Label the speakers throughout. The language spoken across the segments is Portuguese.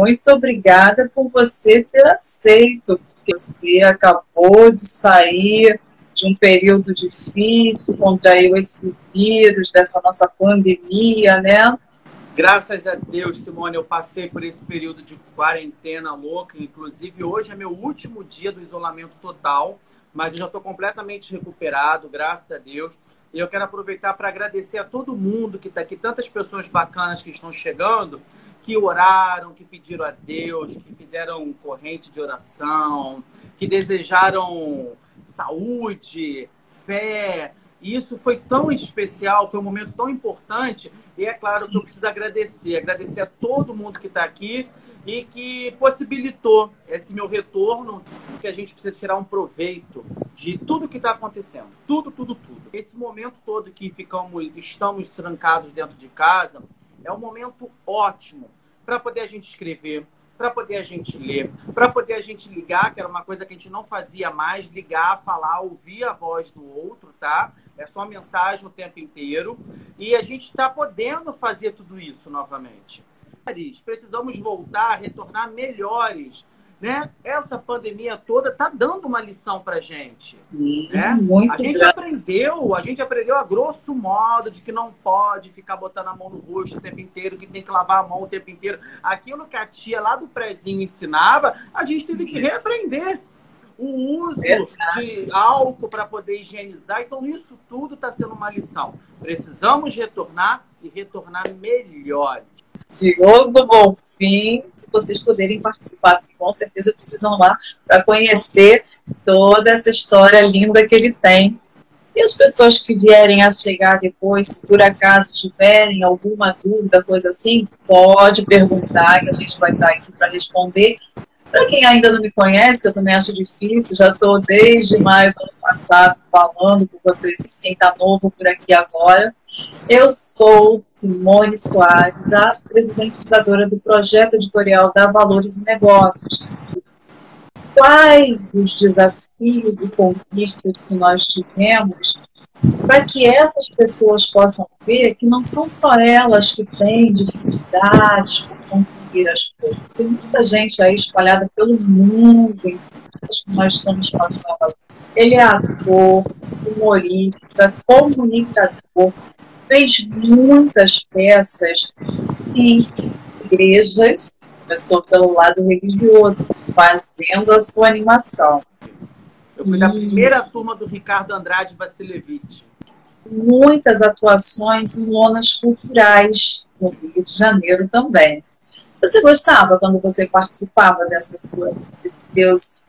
Speaker 1: muito obrigada por você ter aceito, porque você acabou de sair de um período difícil, contraiu esse vírus dessa nossa pandemia, né?
Speaker 2: Graças a Deus, Simone, eu passei por esse período de quarentena louca. Inclusive, hoje é meu último dia do isolamento total, mas eu já estou completamente recuperado, graças a Deus. E eu quero aproveitar para agradecer a todo mundo que está aqui, tantas pessoas bacanas que estão chegando, que oraram, que pediram a Deus, que fizeram corrente de oração, que desejaram saúde, fé. E isso foi tão especial, foi um momento tão importante. E é claro Sim. que eu preciso agradecer, agradecer a todo mundo que está aqui e que possibilitou esse meu retorno, que a gente precisa tirar um proveito de tudo que está acontecendo. Tudo, tudo, tudo. Esse momento todo que ficamos, estamos trancados dentro de casa é um momento ótimo para poder a gente escrever, para poder a gente ler, para poder a gente ligar, que era uma coisa que a gente não fazia mais, ligar, falar, ouvir a voz do outro, tá? É só mensagem o tempo inteiro. E a gente está podendo fazer tudo isso novamente. Precisamos voltar, retornar melhores né? Essa pandemia toda está dando uma lição para gente. Sim, né? a gente grande. aprendeu, a gente aprendeu a grosso modo de que não pode ficar botando a mão no rosto o tempo inteiro, que tem que lavar a mão o tempo inteiro. Aquilo que a tia lá do prezinho ensinava, a gente teve que reaprender. O uso de álcool para poder higienizar. Então, isso tudo está sendo uma lição. Precisamos retornar e retornar melhores.
Speaker 1: Diogo Bonfim, vocês poderem participar, com certeza precisam lá para conhecer toda essa história linda que ele tem. E as pessoas que vierem a chegar depois, se por acaso tiverem alguma dúvida, coisa assim, pode perguntar que a gente vai estar aqui para responder. Para quem ainda não me conhece, eu também acho difícil, já estou desde maio do ano passado falando com vocês, quem está novo por aqui agora. Eu sou Simone Soares, a presidente fundadora do projeto editorial da Valores e Negócios. Quais os desafios e conquistas que nós tivemos para que essas pessoas possam ver que não são só elas que têm dificuldades por concluir as coisas. Tem muita gente aí espalhada pelo mundo em que nós estamos passando. Ele é ator, humorista, comunicador, fez muitas peças em igrejas, começou pelo lado religioso, fazendo a sua animação.
Speaker 2: Eu fui e... da primeira turma do Ricardo Andrade Vasilevich.
Speaker 1: Muitas atuações em lonas culturais no Rio de Janeiro também. Você gostava quando você participava dessas suas, seus,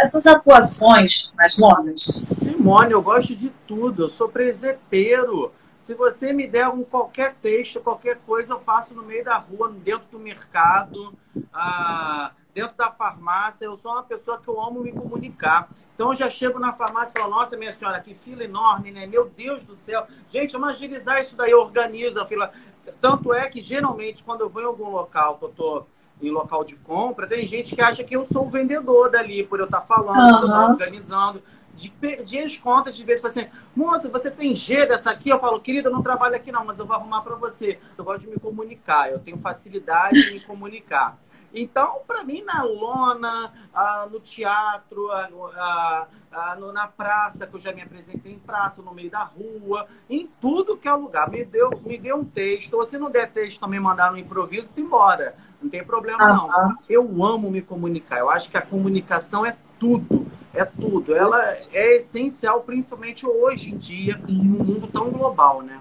Speaker 1: essas atuações nas lonas?
Speaker 2: Simone, eu gosto de tudo. Eu sou presepeiro. Se você me der um, qualquer texto, qualquer coisa, eu faço no meio da rua, dentro do mercado, ah, dentro da farmácia. Eu sou uma pessoa que eu amo me comunicar. Então eu já chego na farmácia e falo, nossa, minha senhora, que fila enorme, né? Meu Deus do céu. Gente, vamos agilizar isso daí, organiza a fila. Tanto é que, geralmente, quando eu vou em algum local que eu tô em local de compra, tem gente que acha que eu sou o vendedor dali, por eu estar falando, uhum. eu estar organizando de as contas de vez assim, moço, você tem G dessa aqui? Eu falo, querida, eu não trabalho aqui não, mas eu vou arrumar para você. Eu gosto de me comunicar, eu tenho facilidade de me comunicar. Então, para mim, na lona, ah, no teatro, ah, ah, na praça, que eu já me apresentei em praça, no meio da rua, em tudo que é lugar. Me deu, me deu um texto, ou se não der texto, também mandar no improviso, se embora. Não tem problema, não. Eu amo me comunicar. Eu acho que a comunicação é tudo é tudo. Ela é essencial, principalmente hoje em dia, em um mundo tão global, né?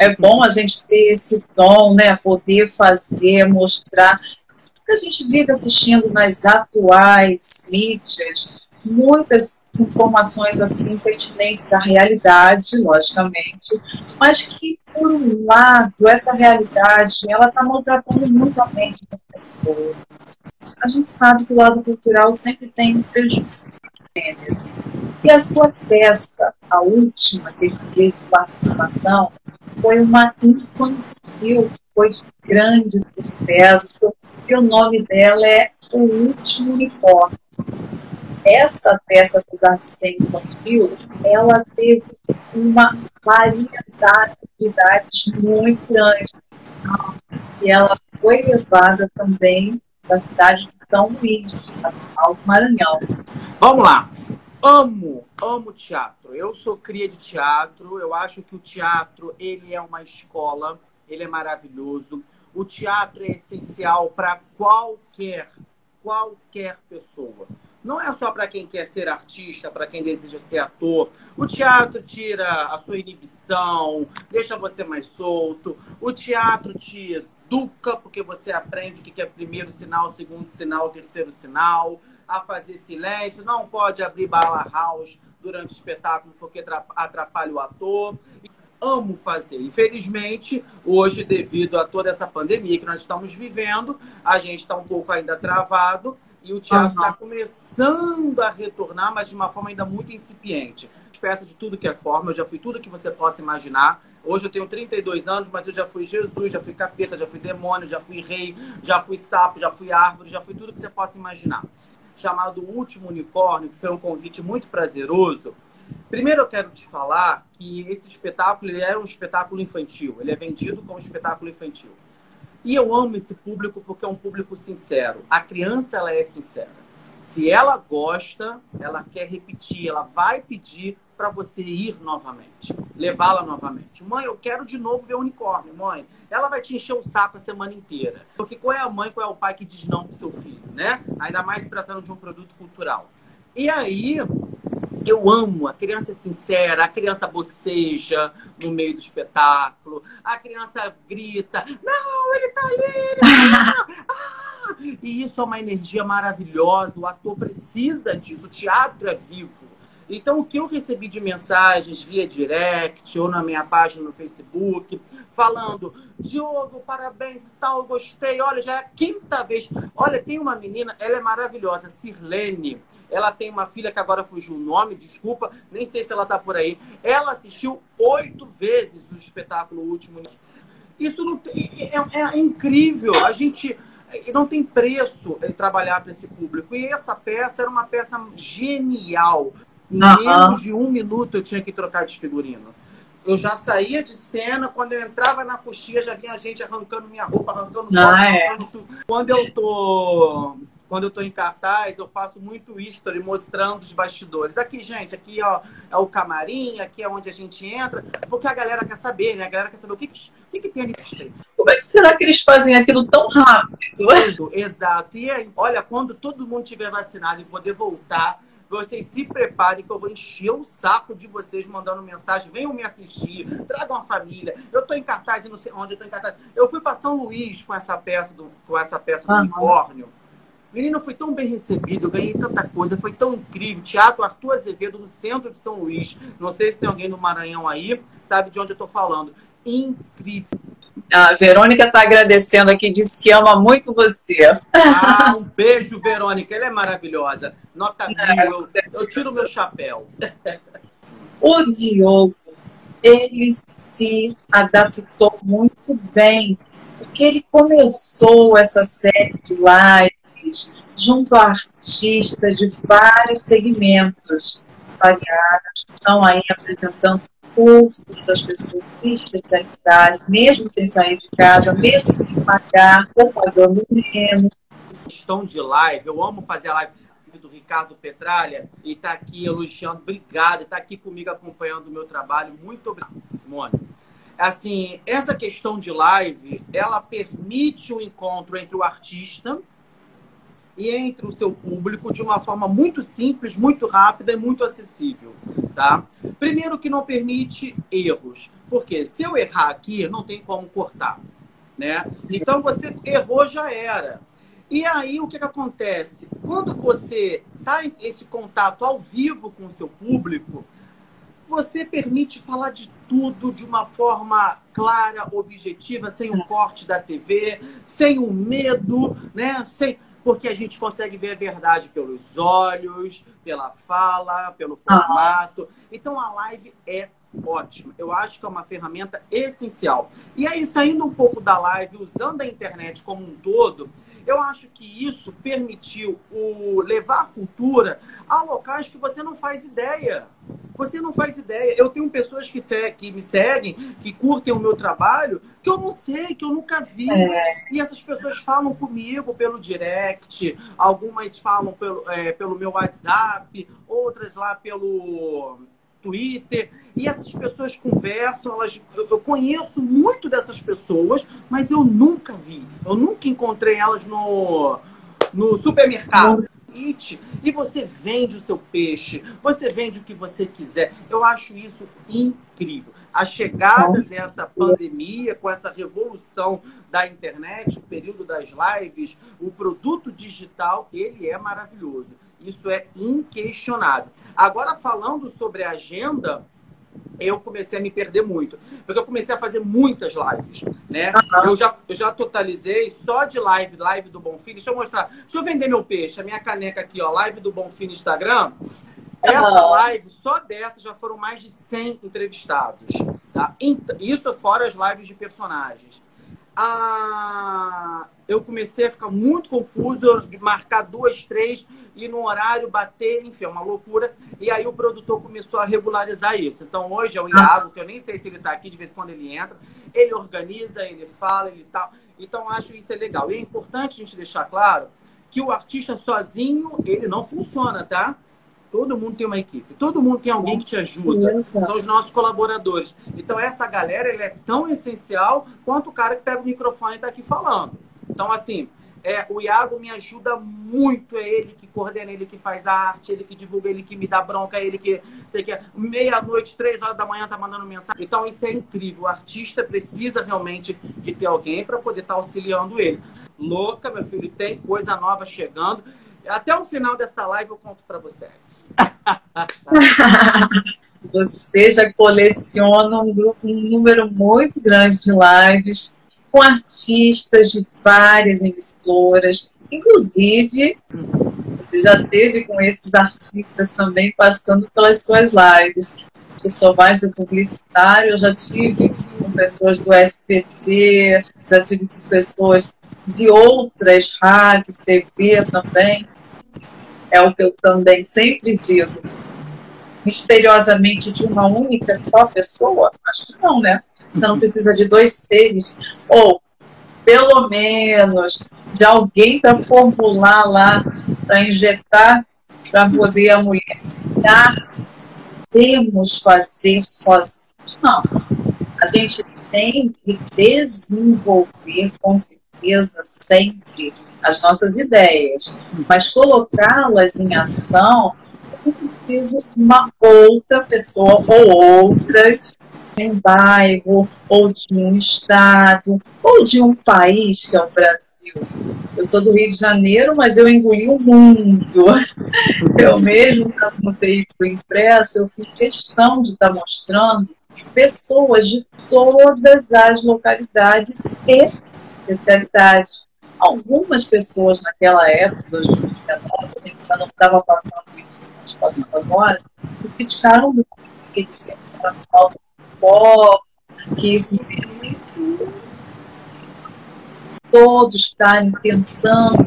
Speaker 1: É bom a gente ter esse dom, né? Poder fazer, mostrar. Porque a gente vive assistindo nas atuais mídias muitas informações assim pertinentes à realidade, logicamente, mas que por um lado essa realidade ela está maltratando muito a mente da pessoa. A gente sabe que o lado cultural sempre tem um prejuízo gênero. E a sua peça, a última que ele teve participação, foi uma infantil, foi de grande sucesso, e o nome dela é O Último Unicórnio. Essa peça, apesar de ser infantil, ela teve uma variedade de idades muito grande. E ela foi levada também da cidade de São Luís, Maranhão.
Speaker 2: Vamos lá. Amo, amo teatro. Eu sou cria de teatro. Eu acho que o teatro ele é uma escola. Ele é maravilhoso. O teatro é essencial para qualquer, qualquer pessoa. Não é só para quem quer ser artista, para quem deseja ser ator. O teatro tira a sua inibição, deixa você mais solto. O teatro te educa, porque você aprende o que é primeiro sinal, segundo sinal, terceiro sinal, a fazer silêncio. Não pode abrir bala house durante o espetáculo porque atrapalha o ator amo fazer. Infelizmente, hoje, devido a toda essa pandemia que nós estamos vivendo, a gente está um pouco ainda travado e o teatro está uhum. começando a retornar, mas de uma forma ainda muito incipiente. Peça de tudo que é forma, eu já fui tudo que você possa imaginar. Hoje eu tenho 32 anos, mas eu já fui Jesus, já fui capeta, já fui demônio, já fui rei, já fui sapo, já fui árvore, já fui tudo que você possa imaginar. Chamado Último Unicórnio, que foi um convite muito prazeroso Primeiro eu quero te falar que esse espetáculo ele é um espetáculo infantil, ele é vendido como espetáculo infantil. E eu amo esse público porque é um público sincero. A criança ela é sincera. Se ela gosta, ela quer repetir, ela vai pedir para você ir novamente, levá-la novamente. Mãe, eu quero de novo ver o unicórnio, mãe. Ela vai te encher o saco a semana inteira. Porque qual é a mãe, qual é o pai que diz não pro seu filho, né? Ainda mais se tratando de um produto cultural. E aí, eu amo, a criança é sincera, a criança boceja no meio do espetáculo, a criança grita, não, ele tá ali, ele tá ah! E isso é uma energia maravilhosa, o ator precisa disso, o teatro é vivo. Então, o que eu recebi de mensagens via direct ou na minha página no Facebook, falando: Diogo, parabéns e tal, gostei. Olha, já é a quinta vez. Olha, tem uma menina, ela é maravilhosa, Sirlene. Ela tem uma filha que agora fugiu o nome, desculpa, nem sei se ela tá por aí. Ela assistiu oito vezes o espetáculo Último. Isso não tem, é, é, é incrível. A gente não tem preço em trabalhar para esse público. E essa peça era uma peça genial. Em menos de um minuto eu tinha que trocar de figurino. Eu já saía de cena, quando eu entrava na coxinha, já vinha gente arrancando minha roupa, arrancando, ah, é. arrancando tudo. Quando eu tô quando eu estou em cartaz, eu faço muito history mostrando os bastidores. Aqui, gente, aqui ó, é o camarim, aqui é onde a gente entra, porque a galera quer saber, né? A galera quer saber o que, o que, que tem ali.
Speaker 1: Como é que será que eles fazem aquilo tão rápido?
Speaker 2: Exato. E aí, olha, quando todo mundo tiver vacinado e poder voltar, vocês se preparem que eu vou encher o saco de vocês mandando mensagem. Venham me assistir, tragam a família. Eu estou em cartaz e não sei onde eu tô em cartaz. Eu fui para São Luís com essa peça do, com essa peça do unicórnio. Menino, foi tão bem recebido, eu ganhei tanta coisa, foi tão incrível. Teatro Arthur Azevedo, no centro de São Luís. Não sei se tem alguém no Maranhão aí, sabe de onde eu estou falando. Incrível.
Speaker 1: A Verônica está agradecendo aqui, disse que ama muito você.
Speaker 2: Ah, um beijo, Verônica. Ela é maravilhosa. Nota mil, eu, eu tiro meu chapéu.
Speaker 1: O Diogo, ele se adaptou muito bem, porque ele começou essa série de junto a artistas de vários segmentos variados, estão aí apresentando cursos das pessoas de especialidade, mesmo sem sair de casa, mesmo sem pagar ou pagando menos.
Speaker 2: Questão de live, eu amo fazer a live do Ricardo Petralha e está aqui elogiando, obrigado, está aqui comigo acompanhando o meu trabalho. Muito obrigado, Simone. Assim, essa questão de live, ela permite o um encontro entre o artista e entre o seu público de uma forma muito simples, muito rápida e muito acessível, tá? Primeiro que não permite erros, porque se eu errar aqui, não tem como cortar, né? Então você errou já era. E aí o que, que acontece? Quando você está em esse contato ao vivo com o seu público, você permite falar de tudo de uma forma clara, objetiva, sem o corte da TV, sem o medo, né? Sem porque a gente consegue ver a verdade pelos olhos, pela fala, pelo formato. Então a live é ótima. Eu acho que é uma ferramenta essencial. E aí, saindo um pouco da live, usando a internet como um todo, eu acho que isso permitiu o levar a cultura a locais que você não faz ideia. Você não faz ideia. Eu tenho pessoas que, que me seguem, que curtem o meu trabalho, que eu não sei, que eu nunca vi. É. E essas pessoas falam comigo pelo direct, algumas falam pelo, é, pelo meu WhatsApp, outras lá pelo Twitter. E essas pessoas conversam, elas, eu conheço muito dessas pessoas, mas eu nunca vi. Eu nunca encontrei elas no, no supermercado e você vende o seu peixe, você vende o que você quiser. Eu acho isso incrível. A chegada dessa pandemia, com essa revolução da internet, o período das lives, o produto digital, ele é maravilhoso. Isso é inquestionável. Agora, falando sobre a agenda, eu comecei a me perder muito. Porque eu comecei a fazer muitas lives, né? Eu, já, eu já totalizei só de live, live do Bonfim. Deixa eu mostrar. Deixa eu vender meu peixe. A minha caneca aqui, ó. Live do Bonfim no Instagram. Essa live, só dessa, já foram mais de 100 entrevistados. Tá? Isso fora as lives de personagens a... eu comecei a ficar muito confuso, de marcar duas, três e no horário bater, enfim, é uma loucura. E aí o produtor começou a regularizar isso. Então hoje é o Iago, que eu nem sei se ele está aqui, de vez em quando ele entra, ele organiza, ele fala, ele tal. Então acho isso é legal. E é importante a gente deixar claro que o artista sozinho, ele não funciona, tá? Todo mundo tem uma equipe, todo mundo tem alguém que te ajuda. São os nossos colaboradores. Então, essa galera é tão essencial quanto o cara que pega o microfone e está aqui falando. Então, assim, é, o Iago me ajuda muito, é ele que coordena, ele que faz a arte, ele que divulga, ele que me dá bronca, ele que, sei que, meia-noite, três horas da manhã tá mandando mensagem. Então isso é incrível. O artista precisa realmente de ter alguém para poder estar tá auxiliando ele. Louca, meu filho, tem coisa nova chegando. Até o final dessa live eu conto para vocês.
Speaker 1: Você já coleciona um, grupo, um número muito grande de lives com artistas de várias emissoras, inclusive você já teve com esses artistas também passando pelas suas lives. Eu sou mais do publicitário, eu já tive com pessoas do SPT, já tive com pessoas de outras rádios, TV também. É o que eu também sempre digo. Misteriosamente de uma única só pessoa? Acho que não, né? Você não precisa de dois seres. Ou, pelo menos, de alguém para formular lá, para injetar, para poder a mulher. Temos fazer sozinhos. Não. A gente tem que desenvolver com certeza sempre as nossas ideias, mas colocá-las em ação é preciso uma outra pessoa ou outras de um bairro, ou de um estado, ou de um país que é o Brasil. Eu sou do Rio de Janeiro, mas eu engoli o mundo. Eu mesmo, no veículo impresso, eu fiz questão de estar mostrando pessoas de todas as localidades e especialidades algumas pessoas naquela época, 2019, ainda não estava passando isso que está passando agora, criticaram muito que eles era falta de que isso todos estarem tentando,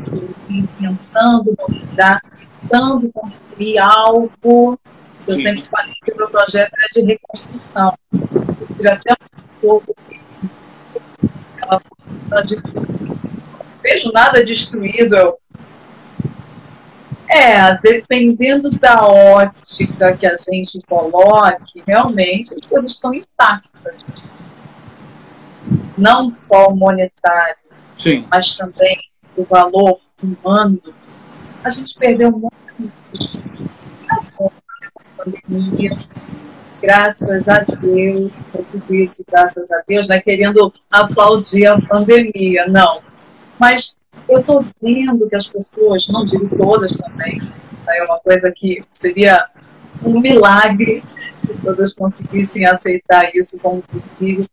Speaker 1: tentando mostrar, tentando construir algo. Eu Sim. sempre falei que o meu projeto era de reconstrução. Eu até um pouco ela foi vejo nada destruído. É, dependendo da ótica que a gente coloque, realmente as coisas estão intactas. Não só o monetário, Sim. mas também o valor humano. A gente perdeu muito pandemia, graças a Deus, tudo isso, graças a Deus, não é querendo aplaudir a pandemia, não. Mas eu estou vendo que as pessoas, não digo todas também, né, é uma coisa que seria um milagre se todas conseguissem aceitar isso como possível,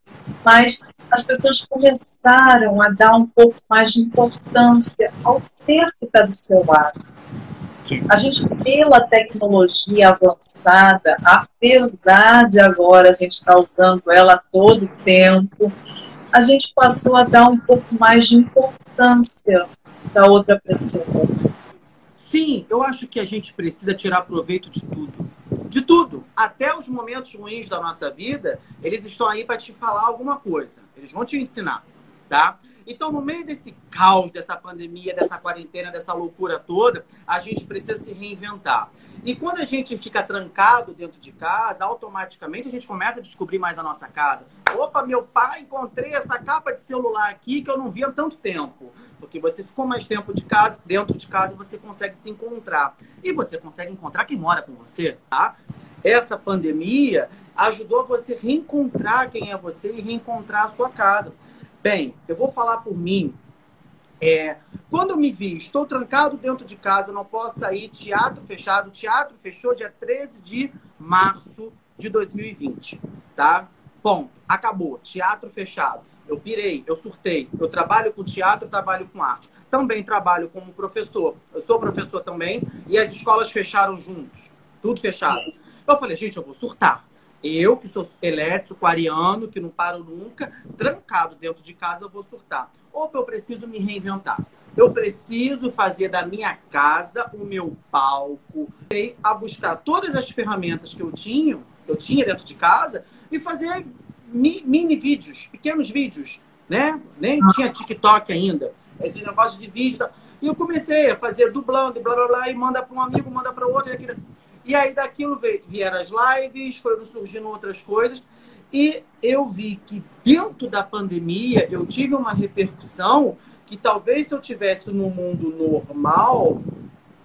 Speaker 1: mas as pessoas começaram a dar um pouco mais de importância ao ser que está do seu lado. Sim. A gente, pela tecnologia avançada, apesar de agora a gente estar tá usando ela todo o tempo, a gente passou a dar um pouco mais de importância da outra pessoa.
Speaker 2: Sim, eu acho que a gente precisa tirar proveito de tudo. De tudo. Até os momentos ruins da nossa vida, eles estão aí para te falar alguma coisa. Eles vão te ensinar, tá? Então, no meio desse caos, dessa pandemia, dessa quarentena, dessa loucura toda, a gente precisa se reinventar. E quando a gente fica trancado dentro de casa, automaticamente a gente começa a descobrir mais a nossa casa. Opa, meu pai, encontrei essa capa de celular aqui que eu não via há tanto tempo. Porque você ficou mais tempo de casa, dentro de casa você consegue se encontrar. E você consegue encontrar quem mora com você, tá? Essa pandemia ajudou você a reencontrar quem é você e reencontrar a sua casa. Bem, eu vou falar por mim. É, quando eu me vi, estou trancado dentro de casa, não posso sair, teatro fechado. Teatro fechou dia 13 de março de 2020, tá? Ponto. Acabou. Teatro fechado. Eu pirei, eu surtei. Eu trabalho com teatro, trabalho com arte. Também trabalho como professor. Eu sou professor também e as escolas fecharam juntos. Tudo fechado. Eu falei, gente, eu vou surtar. Eu, que sou elétrico, ariano, que não paro nunca, trancado dentro de casa, eu vou surtar. Ou eu preciso me reinventar. Eu preciso fazer da minha casa o meu palco. E a buscar todas as ferramentas que eu tinha, que eu tinha dentro de casa, e fazer mini vídeos, pequenos vídeos, né? Nem tinha TikTok ainda. Esse negócio de vídeo. E eu comecei a fazer dublando, blá blá blá, e manda para um amigo, manda para outro. E aquilo. E aí daquilo vieram as lives, foram surgindo outras coisas. E eu vi que dentro da pandemia eu tive uma repercussão que talvez se eu tivesse no mundo normal,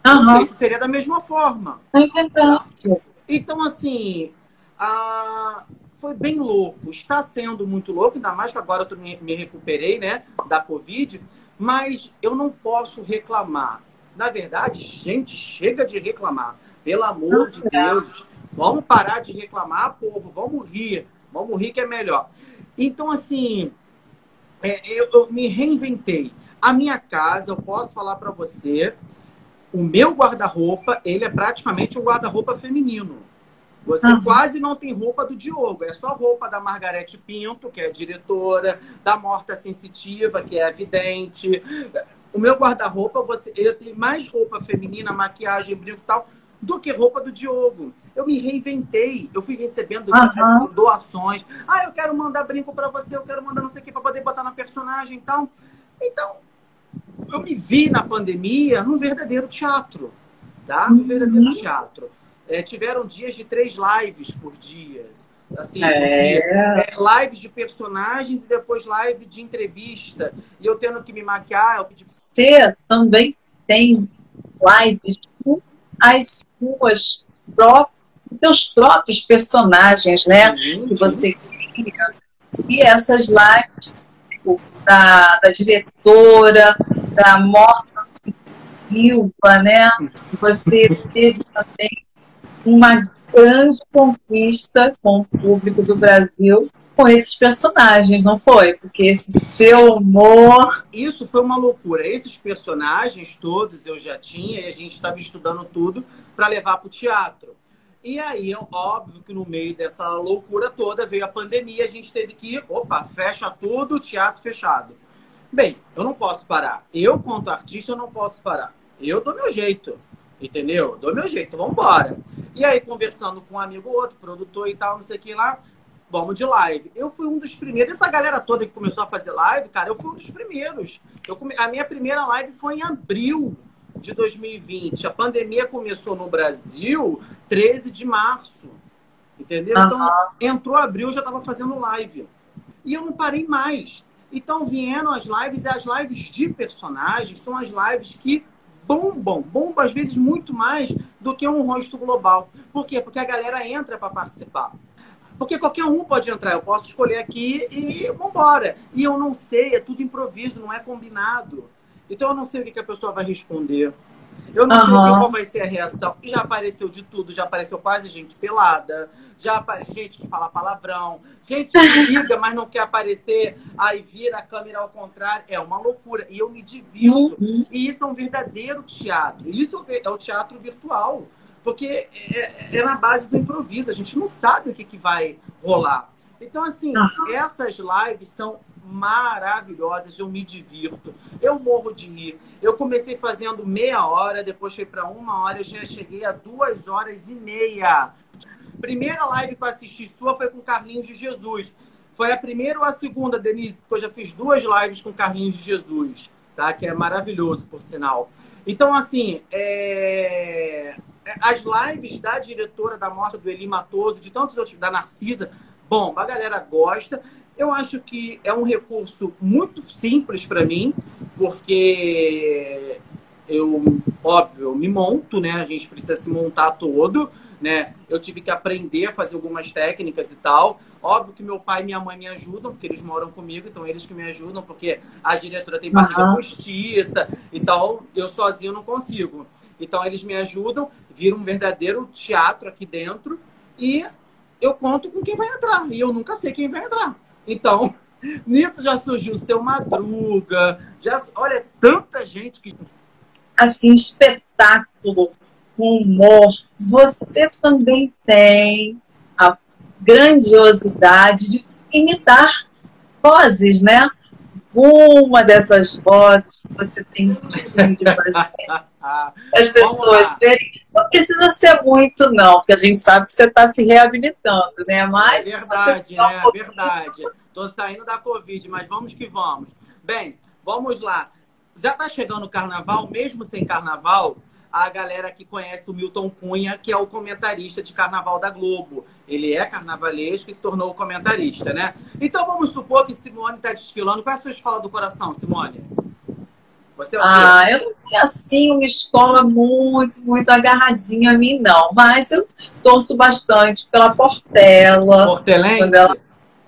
Speaker 2: uhum. não sei se seria da mesma forma.
Speaker 1: É verdade.
Speaker 2: Então, assim, a... foi bem louco. Está sendo muito louco, ainda mais que agora eu me, me recuperei, né, da Covid, mas eu não posso reclamar. Na verdade, gente, chega de reclamar. Pelo amor de Deus, vamos parar de reclamar, povo, vamos rir, vamos rir que é melhor. Então, assim, é, eu, eu, me reinventei. A minha casa, eu posso falar para você, o meu guarda-roupa, ele é praticamente um guarda-roupa feminino. Você uhum. quase não tem roupa do Diogo, é só roupa da Margarete Pinto, que é diretora, da Morta Sensitiva, que é vidente. O meu guarda-roupa, você, eu tenho mais roupa feminina, maquiagem, brinco e tal, do que roupa do Diogo. Eu me reinventei, eu fui recebendo uhum. doações. Ah, eu quero mandar brinco para você, eu quero mandar não sei o que para poder botar na personagem e tal. Então, eu me vi na pandemia num verdadeiro teatro, tá? Num verdadeiro uhum. teatro. É, tiveram dias de três lives por dias. Assim, é... é, lives de personagens e depois live de entrevista. E eu tendo que me maquiar. Eu pedi...
Speaker 1: Você também tem lives as suas próprias, teus próprios personagens, né? Que você cria. E essas lives tipo, da, da diretora, da Morta Silva, né? Você teve também uma grande conquista com o público do Brasil com esses personagens, não foi? Porque esse seu humor.
Speaker 2: Isso foi uma loucura. Esses personagens todos eu já tinha e a gente estava estudando tudo para levar para o teatro. E aí, óbvio que no meio dessa loucura toda veio a pandemia, a gente teve que, opa, fecha tudo, teatro fechado. Bem, eu não posso parar. Eu, quanto artista, eu não posso parar. Eu dou meu jeito, entendeu? Dou meu jeito, vamos embora. E aí, conversando com um amigo outro, produtor e tal, não sei o que lá, vamos de live. Eu fui um dos primeiros. Essa galera toda que começou a fazer live, cara, eu fui um dos primeiros. Eu come... A minha primeira live foi em abril de 2020. A pandemia começou no Brasil 13 de março. Entendeu? Uhum. Então, entrou abril, eu já estava fazendo live. E eu não parei mais. Então, vieram as lives, e as lives de personagens são as lives que bombam, bombam às vezes muito mais do que um rosto global. Por quê? Porque a galera entra para participar. Porque qualquer um pode entrar, eu posso escolher aqui e vambora. E eu não sei, é tudo improviso, não é combinado. Então eu não sei o que a pessoa vai responder. Eu não uhum. sei qual vai ser a reação. E já apareceu de tudo, já apareceu quase gente pelada, já apareceu gente que fala palavrão, gente que liga, mas não quer aparecer, aí vira a câmera ao contrário. É uma loucura. E eu me divirto. Uhum. E isso é um verdadeiro teatro. Isso é o teatro virtual. Porque é, é, é na base do improviso, a gente não sabe o que, que vai rolar. Então, assim, uhum. essas lives são maravilhosas, eu me divirto, eu morro de rir. Eu comecei fazendo meia hora, depois fui para uma hora, eu já cheguei a duas horas e meia. Primeira live que eu assisti sua foi com Carlinhos de Jesus. Foi a primeira ou a segunda, Denise? Porque eu já fiz duas lives com Carlinhos de Jesus, tá? Que é maravilhoso, por sinal. Então, assim, é... as lives da diretora da morte do Eli Matoso, de tantos outros, da Narcisa, bom, a galera gosta. Eu acho que é um recurso muito simples para mim, porque eu, óbvio, eu me monto, né? A gente precisa se montar todo, né? Eu tive que aprender a fazer algumas técnicas e tal. Óbvio que meu pai e minha mãe me ajudam, porque eles moram comigo, então eles que me ajudam, porque a diretora tem barriga uhum. postiça e tal, eu sozinho não consigo. Então eles me ajudam, vira um verdadeiro teatro aqui dentro e eu conto com quem vai entrar. E eu nunca sei quem vai entrar. Então, nisso já surgiu o seu Madruga, já, olha, tanta gente que.
Speaker 1: Assim, espetáculo, humor. Você também tem a grandiosidade de imitar vozes, né? Uma dessas vozes que você tem costume de fazer. As pessoas verem. Não precisa ser muito, não, porque a gente sabe que você está se reabilitando, né? Mas.
Speaker 2: É verdade, né? É verdade. Estou saindo da Covid, mas vamos que vamos. Bem, vamos lá. Já está chegando o carnaval, mesmo sem carnaval, a galera que conhece o Milton Cunha, que é o comentarista de carnaval da Globo. Ele é carnavalesco e se tornou comentarista, né? Então vamos supor que Simone está desfilando. Qual é a sua escola do coração, Simone?
Speaker 1: Você é ah, eu não tenho assim uma escola muito, muito agarradinha a mim, não. Mas eu torço bastante pela Portela.
Speaker 2: Portelense?
Speaker 1: Ela,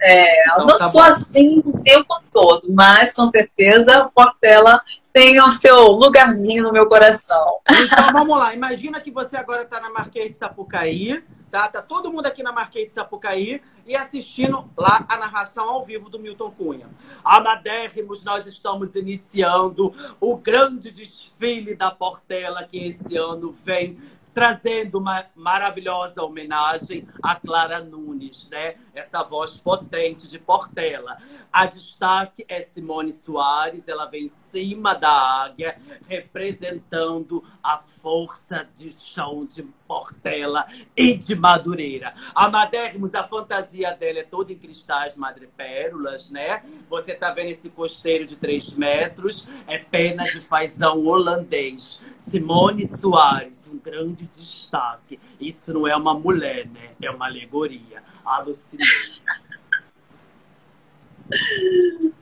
Speaker 1: é, então, eu não tá sou bom. assim o tempo todo, mas com certeza a Portela tem o seu lugarzinho no meu coração.
Speaker 2: Então vamos lá, imagina que você agora está na Marquês de Sapucaí, tá? Tá todo mundo aqui na Marquês de Sapucaí e assistindo lá a narração ao vivo do Milton Cunha. Amadérrimos, nós estamos iniciando o grande desfile da Portela que esse ano vem trazendo uma maravilhosa homenagem a Clara Nunes, né? Essa voz potente de Portela. A destaque é Simone Soares, ela vem em cima da águia, representando a força de chão de Portela e de Madureira. Amadérrimos, a fantasia dela é toda em cristais madrepérolas, né? Você tá vendo esse costeiro de 3 metros, é pena de fazão holandês. Simone Soares, um grande destaque. Isso não é uma mulher, né? É uma alegoria. Alucinei.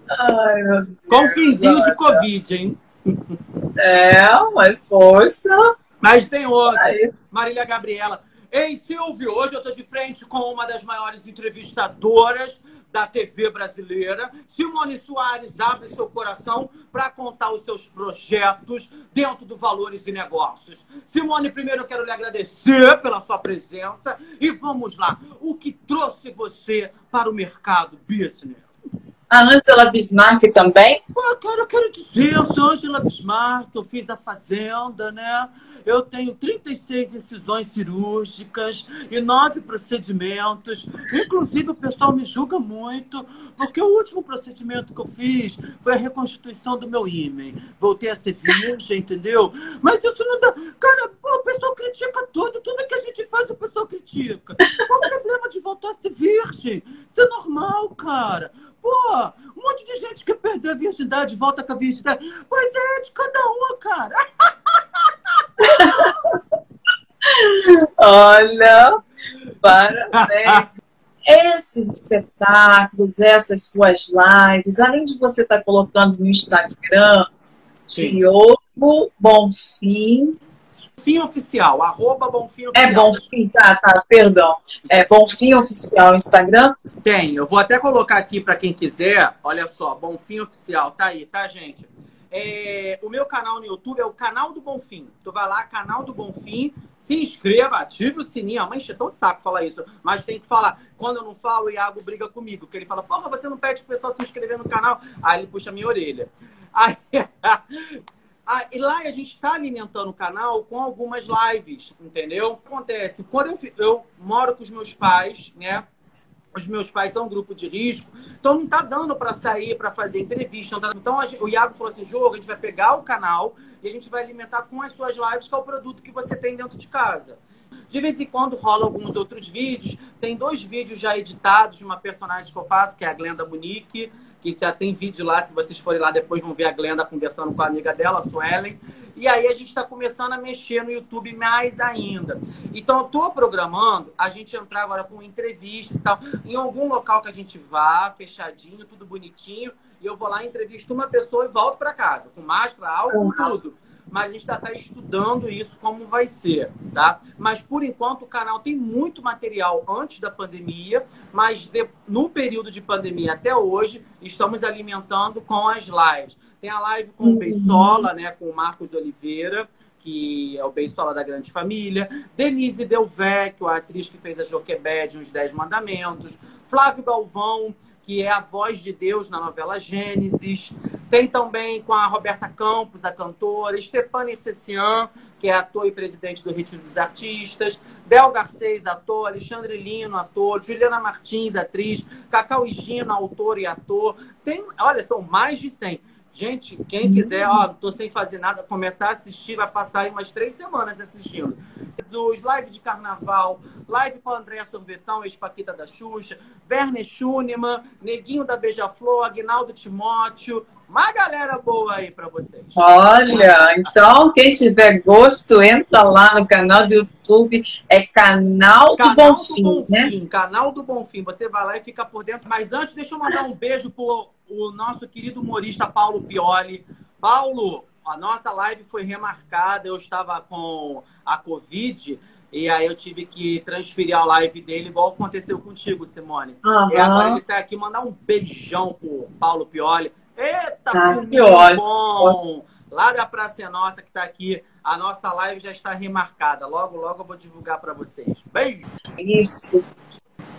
Speaker 1: Ai, meu Deus.
Speaker 2: Com finzinho de Covid, hein?
Speaker 1: É, mas poxa.
Speaker 2: Mas tem outra. Aí. Marília Gabriela. Ei, Silvio, hoje eu estou de frente com uma das maiores entrevistadoras da TV brasileira. Simone Soares abre seu coração para contar os seus projetos dentro do Valores e Negócios. Simone, primeiro eu quero lhe agradecer pela sua presença e vamos lá. O que trouxe você para o mercado business?
Speaker 1: A Angela Bismarck também?
Speaker 2: Pô, cara, eu quero dizer, eu sou Angela Bismarck, eu fiz a Fazenda, né? Eu tenho 36 incisões cirúrgicas e nove procedimentos. Inclusive, o pessoal me julga muito, porque o último procedimento que eu fiz foi a reconstituição do meu ímã. Voltei a ser virgem, entendeu? Mas isso não dá. Cara, o pessoal critica tudo. Tudo que a gente faz, o pessoal critica. Qual o problema de voltar a ser virgem? Isso é normal, cara. Pô, um monte de gente que perdeu a virgindade volta com a virgindade. Pois é, de cada uma, cara.
Speaker 1: Olha, parabéns. Esses espetáculos, essas suas lives, além de você estar tá colocando no Instagram, Diogo Bonfim.
Speaker 2: Bonfim Oficial, arroba Bonfim
Speaker 1: Oficial. É Bonfim, tá, tá, perdão. É Bonfim Oficial Instagram?
Speaker 2: Tem, eu vou até colocar aqui para quem quiser. Olha só, Bonfim Oficial, tá aí, tá, gente? É, o meu canal no YouTube é o canal do Bonfim. Tu vai lá, canal do Bonfim, se inscreva, ative o sininho. É uma encheção de saco falar isso, mas tem que falar. Quando eu não falo, o Iago briga comigo, que ele fala, porra, você não pede pro pessoal se inscrever no canal? Aí ele puxa a minha orelha. Aí, Ah, e lá a gente está alimentando o canal com algumas lives, entendeu? O que acontece? Quando eu, eu moro com os meus pais, né? os meus pais são um grupo de risco, então não tá dando para sair para fazer entrevista. Tá... Então o Iago falou assim: jogo, a gente vai pegar o canal e a gente vai alimentar com as suas lives, que é o produto que você tem dentro de casa. De vez em quando rola alguns outros vídeos. Tem dois vídeos já editados de uma personagem que eu faço, que é a Glenda Munique, que já tem vídeo lá. Se vocês forem lá depois, vão ver a Glenda conversando com a amiga dela, a Suelen. E aí a gente está começando a mexer no YouTube mais ainda. Então eu estou programando a gente entrar agora com entrevistas e tal, em algum local que a gente vá, fechadinho, tudo bonitinho, e eu vou lá, entrevisto uma pessoa e volto para casa, com máscara, álcool, tudo mas a gente está tá estudando isso como vai ser, tá? Mas por enquanto o canal tem muito material antes da pandemia, mas de, no período de pandemia até hoje estamos alimentando com as lives. Tem a live com o Beisola, uhum. né, com o Marcos Oliveira, que é o Beisola da Grande Família, Denise Delvecchio, a atriz que fez a Joquebed, Uns Dez Mandamentos, Flávio Galvão, que é a voz de Deus na novela Gênesis. Tem também com a Roberta Campos, a cantora, Stepane Cessian, que é ator e presidente do Retiro dos Artistas, Bel Garcês, ator, Alexandre Lino, ator, Juliana Martins, atriz, Cacau Higino, autor e ator. Tem, olha, são mais de 100. Gente, quem quiser, ó, tô sem fazer nada, começar a assistir, vai passar aí umas três semanas assistindo. Jesus, live de carnaval, live com a Andréa Sorvetão, ex-paquita da Xuxa, Werner Schunemann, Neguinho da Beija-Flor, Agnaldo Timóteo, uma galera boa aí para vocês.
Speaker 1: Olha, então quem tiver gosto, entra lá no canal do YouTube, é Canal, canal do Bonfim, do
Speaker 2: né? Canal do Bonfim, você vai lá e fica por dentro. Mas antes, deixa eu mandar um beijo pro o nosso querido humorista Paulo Pioli. Paulo, a nossa live foi remarcada, eu estava com a Covid e aí eu tive que transferir a live dele, igual aconteceu contigo, Simone. Uhum. E agora ele está aqui, mandar um beijão pro Paulo Pioli. Eita, ah, que bom! Lá da Praça Nossa, que está aqui, a nossa live já está remarcada. Logo, logo eu vou divulgar para vocês. Beijo!
Speaker 1: Isso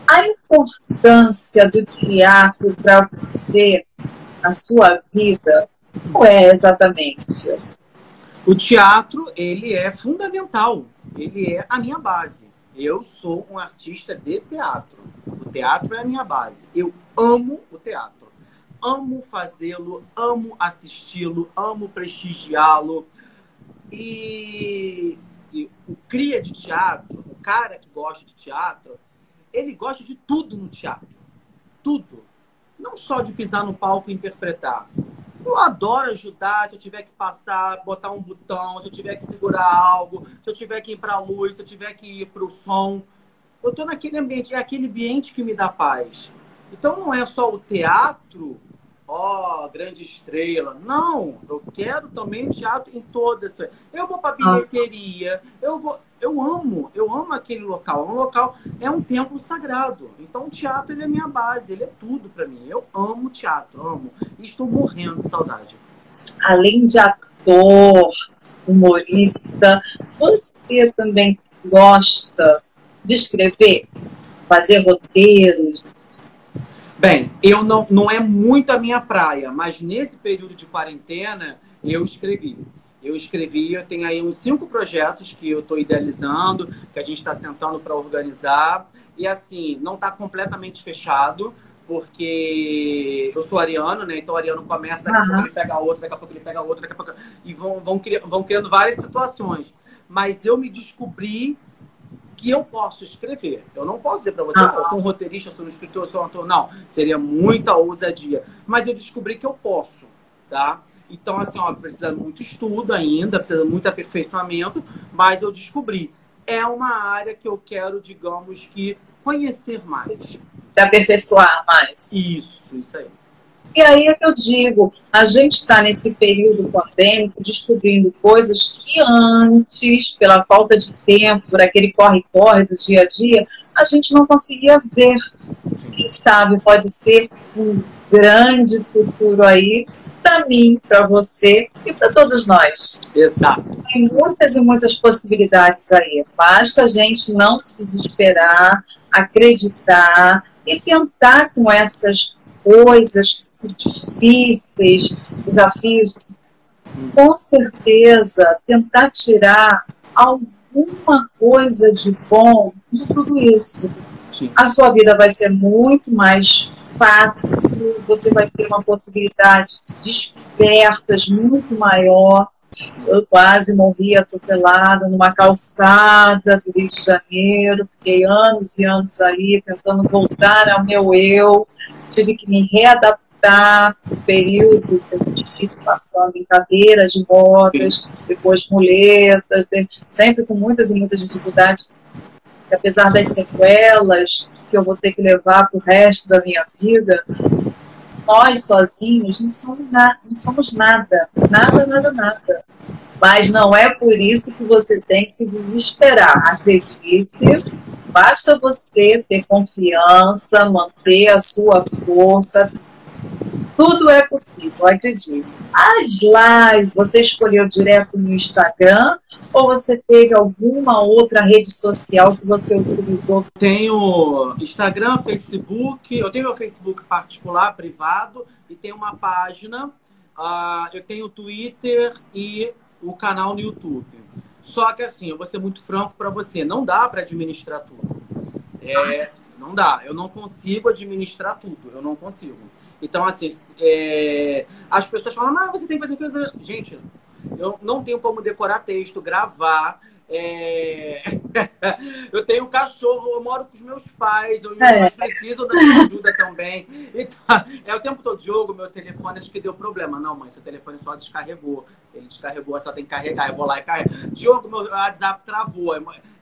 Speaker 1: a importância do teatro para você, na sua vida, qual é exatamente?
Speaker 2: O teatro, ele é fundamental. Ele é a minha base. Eu sou um artista de teatro. O teatro é a minha base. Eu amo o teatro. Amo fazê-lo, amo assisti-lo, amo prestigiá-lo. E, e o cria de teatro, o cara que gosta de teatro, ele gosta de tudo no teatro. Tudo. Não só de pisar no palco e interpretar. Eu adoro ajudar, se eu tiver que passar, botar um botão, se eu tiver que segurar algo, se eu tiver que ir para a luz, se eu tiver que ir para o som. Eu estou naquele ambiente, é aquele ambiente que me dá paz. Então não é só o teatro, ó, oh, grande estrela. Não, eu quero também teatro em todas. Eu vou para ah. bilheteria, eu vou eu amo, eu amo aquele local. É um local, é um templo sagrado. Então o teatro ele é minha base, ele é tudo para mim. Eu amo teatro, amo. E estou morrendo de saudade.
Speaker 1: Além de ator, humorista, você também gosta de escrever, fazer roteiros?
Speaker 2: Bem, eu não, não é muito a minha praia, mas nesse período de quarentena eu escrevi. Eu escrevi, eu tenho aí uns cinco projetos que eu estou idealizando, que a gente está sentando para organizar. E assim, não está completamente fechado, porque eu sou ariano, né? Então o ariano começa, daqui a pouco ele pega outro, daqui a pouco ele pega outro, daqui a pouco. E vão, vão, vão criando várias situações. Mas eu me descobri que eu posso escrever. Eu não posso dizer para você, ah. eu sou um roteirista, eu sou um escritor, eu sou um ator. Não, seria muita ousadia. Mas eu descobri que eu posso, tá? Então, assim, ó, precisa muito estudo ainda, precisa muito aperfeiçoamento, mas eu descobri. É uma área que eu quero, digamos que, conhecer mais.
Speaker 1: Aperfeiçoar mais.
Speaker 2: Isso, isso aí.
Speaker 1: E aí é que eu digo, a gente está nesse período pandêmico descobrindo coisas que antes, pela falta de tempo, por aquele corre-corre do dia a dia, a gente não conseguia ver. Quem sabe pode ser um grande futuro aí para mim, para você e para todos nós.
Speaker 2: Exato.
Speaker 1: Tem muitas e muitas possibilidades aí. Basta a gente não se desesperar, acreditar e tentar com essas coisas que são difíceis, desafios, com certeza tentar tirar alguma coisa de bom de tudo isso. Sim. a sua vida vai ser muito mais fácil, você vai ter uma possibilidade de descobertas muito maior. Eu quase morri atropelada numa calçada do Rio de Janeiro, fiquei anos e anos ali tentando voltar ao meu eu, tive que me readaptar o período que eu tive passando em cadeiras de rodas, depois muletas, sempre com muitas e muitas dificuldades, apesar das sequelas que eu vou ter que levar para o resto da minha vida, nós sozinhos não somos, na, não somos nada, nada, nada, nada. Mas não é por isso que você tem que se desesperar. Acredite, basta você ter confiança, manter a sua força. Tudo é possível, acredite. As lives, você escolheu direto no Instagram ou você teve alguma outra rede social que você utilizou?
Speaker 2: Tenho Instagram, Facebook, eu tenho meu Facebook particular, privado, e tenho uma página, uh, eu tenho Twitter e o canal no YouTube. Só que assim, eu vou ser muito franco para você, não dá para administrar tudo. É, não dá, eu não consigo administrar tudo, eu não consigo. Então, assim, é, as pessoas falam, ah, você tem que fazer coisa. Gente, eu não tenho como decorar texto, gravar. É... eu tenho um cachorro, eu moro com os meus pais, eu é. preciso da minha ajuda também. Então, é o tempo todo, jogo, meu telefone acho que deu problema. Não, mãe, seu telefone só descarregou. Ele descarregou, só tem que carregar. Eu vou lá e carrego. Diogo, meu WhatsApp travou.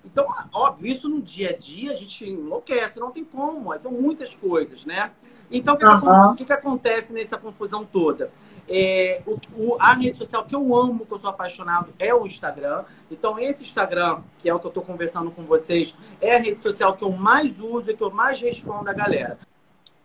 Speaker 2: Então, óbvio, isso no dia a dia a gente enlouquece, não tem como, são muitas coisas, né? Então, o que, uhum. que, que, acontece nessa confusão toda? É, o, o, a rede social que eu amo, que eu sou apaixonado, é o Instagram. Então, esse Instagram, que é o que eu estou conversando com vocês, é a rede social que eu mais uso e que eu mais respondo a galera.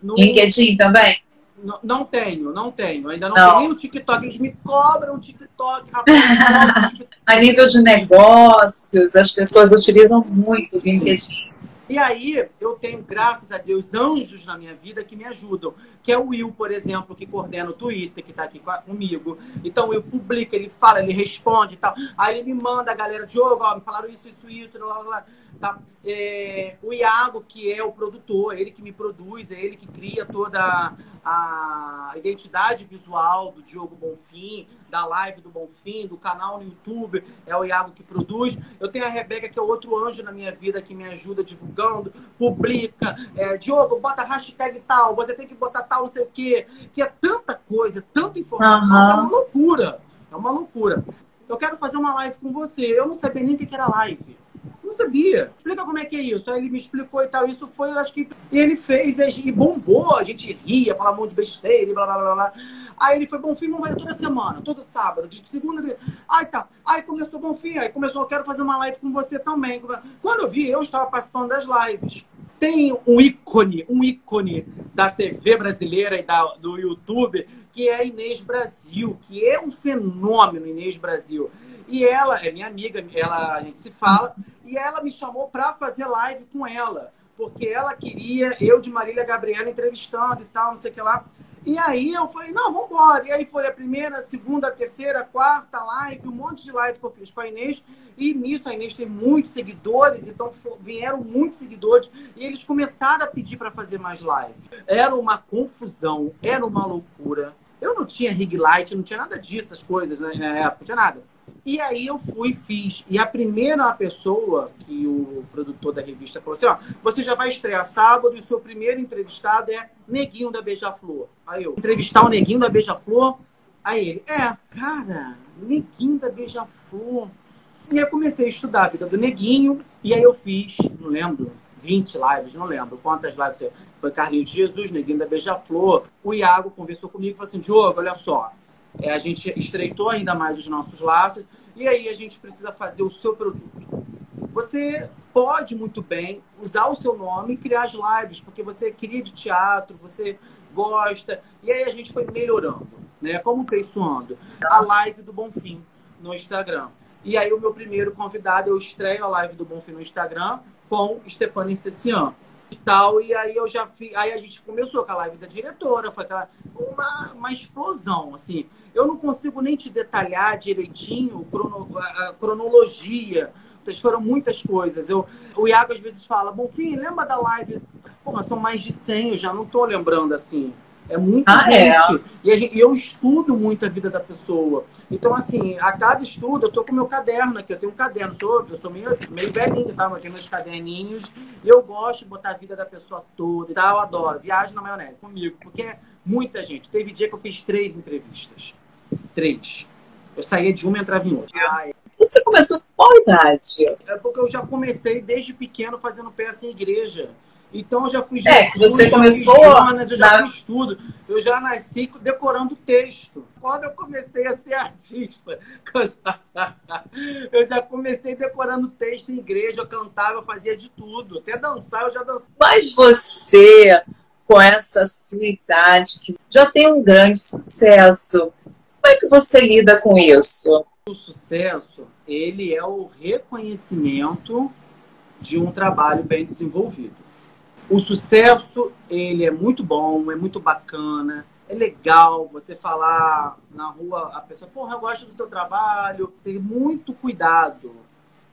Speaker 1: No... LinkedIn também?
Speaker 2: Não, não tenho, não tenho. Ainda não, não. tenho nem o TikTok. Eles me cobram o TikTok, rapaz.
Speaker 1: a nível de negócios, as pessoas utilizam muito o LinkedIn. Sim.
Speaker 2: E aí eu tenho, graças a Deus, anjos na minha vida que me ajudam. Que é o Will, por exemplo, que coordena o Twitter, que está aqui comigo. Então eu publico, ele fala, ele responde e tal. Aí ele me manda a galera, Diogo, ó, me falaram isso, isso, isso, blá, blá, blá. Tá? É, o Iago, que é o produtor, ele que me produz, é ele que cria toda a identidade visual do Diogo Bonfim, da live do Bonfim, do canal no YouTube, é o Iago que produz. Eu tenho a Rebeca, que é outro anjo na minha vida, que me ajuda divulgando, publica. É, Diogo, bota hashtag tal, você tem que botar tal, não sei o quê. Que é tanta coisa, tanta informação, uhum. é uma loucura. É uma loucura. Eu quero fazer uma live com você. Eu não sabia nem o que era live. Não sabia. Explica como é que é isso. Aí ele me explicou e tal. Isso foi, acho que. E ele fez e bombou. A gente ria, falava um monte de besteira e blá blá blá blá. Aí ele foi bom fim, vamos toda semana, todo sábado, de segunda. Aí tá. Aí começou bom fim, aí começou, eu quero fazer uma live com você também. Quando eu vi, eu estava participando das lives. Tem um ícone, um ícone da TV brasileira e da, do YouTube, que é Inês Brasil, que é um fenômeno, Inês Brasil. E ela é minha amiga, ela, a gente se fala, e ela me chamou para fazer live com ela, porque ela queria eu de Marília Gabriela entrevistando e tal, não sei o que lá. E aí eu falei, não, vamos embora. E aí foi a primeira, a segunda, a terceira, a quarta live, um monte de live que eu fiz com a Inês. E nisso a Inês tem muitos seguidores, então vieram muitos seguidores e eles começaram a pedir para fazer mais live. Era uma confusão, era uma loucura. Eu não tinha rig light, não tinha nada disso, as coisas né, na época, não tinha nada. E aí eu fui fiz. E a primeira pessoa que o produtor da revista falou assim, ó, você já vai estrear sábado e o seu primeiro entrevistado é Neguinho da Beija-Flor. Aí eu, entrevistar o Neguinho da Beija-Flor? Aí ele, é, cara, Neguinho da Beija-Flor. E aí eu comecei a estudar a vida do Neguinho, e aí eu fiz, não lembro, 20 lives, não lembro quantas lives. Foi Carlinhos de Jesus, Neguinho da Beija-Flor. O Iago conversou comigo e falou assim, Diogo, olha só, é, a gente estreitou ainda mais os nossos laços e aí a gente precisa fazer o seu produto. Você pode muito bem usar o seu nome e criar as lives, porque você é querido teatro, você gosta. E aí a gente foi melhorando, né? Como traiçoando. A live do Bonfim no Instagram. E aí o meu primeiro convidado, eu estreio a live do Bonfim no Instagram com Stephanie Cessian e tal. E aí eu já fiz. Aí a gente começou com a live da diretora, foi aquela, uma, uma explosão, assim. Eu não consigo nem te detalhar direitinho crono, a cronologia, muitas, foram muitas coisas. Eu, o Iago às vezes fala, bom, fim, lembra da live? Porra, são mais de 100, eu já não tô lembrando assim. É muita ah, é? gente. É? E gente, eu estudo muito a vida da pessoa. Então, assim, a cada estudo, eu tô com meu caderno aqui. Eu tenho um caderno. Sou, eu sou meio, meio velhinho, tá? Eu tenho meus caderninhos. E eu gosto de botar a vida da pessoa toda e tal. Eu adoro. Viagem na maionese comigo. Porque é muita gente. Teve dia que eu fiz três entrevistas. Três. Eu saía de uma e entrava em outra.
Speaker 1: Ai. Você começou com qual idade?
Speaker 2: É porque eu já comecei desde pequeno fazendo peça em igreja. Então eu já fui
Speaker 1: É,
Speaker 2: que
Speaker 1: você começou.
Speaker 2: Jonas, eu já na... fiz tudo. Eu já nasci decorando texto. Quando eu comecei a ser artista, eu já comecei decorando texto em igreja, eu cantava, eu fazia de tudo. Até dançar, eu já dançava.
Speaker 1: Mas você, com essa sua idade, que já tem um grande sucesso, como é que você lida com isso?
Speaker 2: O sucesso, ele é o reconhecimento de um trabalho bem desenvolvido. O sucesso, ele é muito bom, é muito bacana, é legal você falar na rua, a pessoa, porra, eu gosto do seu trabalho. Ter muito cuidado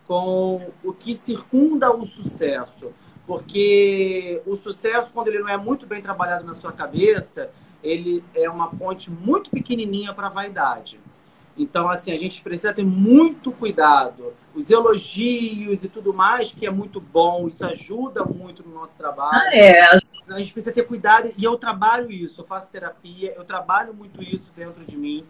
Speaker 2: com o que circunda o sucesso. Porque o sucesso, quando ele não é muito bem trabalhado na sua cabeça, ele é uma ponte muito pequenininha para a vaidade. Então, assim, a gente precisa ter muito cuidado. Os elogios e tudo mais, que é muito bom, isso ajuda muito no nosso trabalho.
Speaker 1: Ah, é.
Speaker 2: A gente precisa ter cuidado e eu trabalho isso, eu faço terapia, eu trabalho muito isso dentro de mim.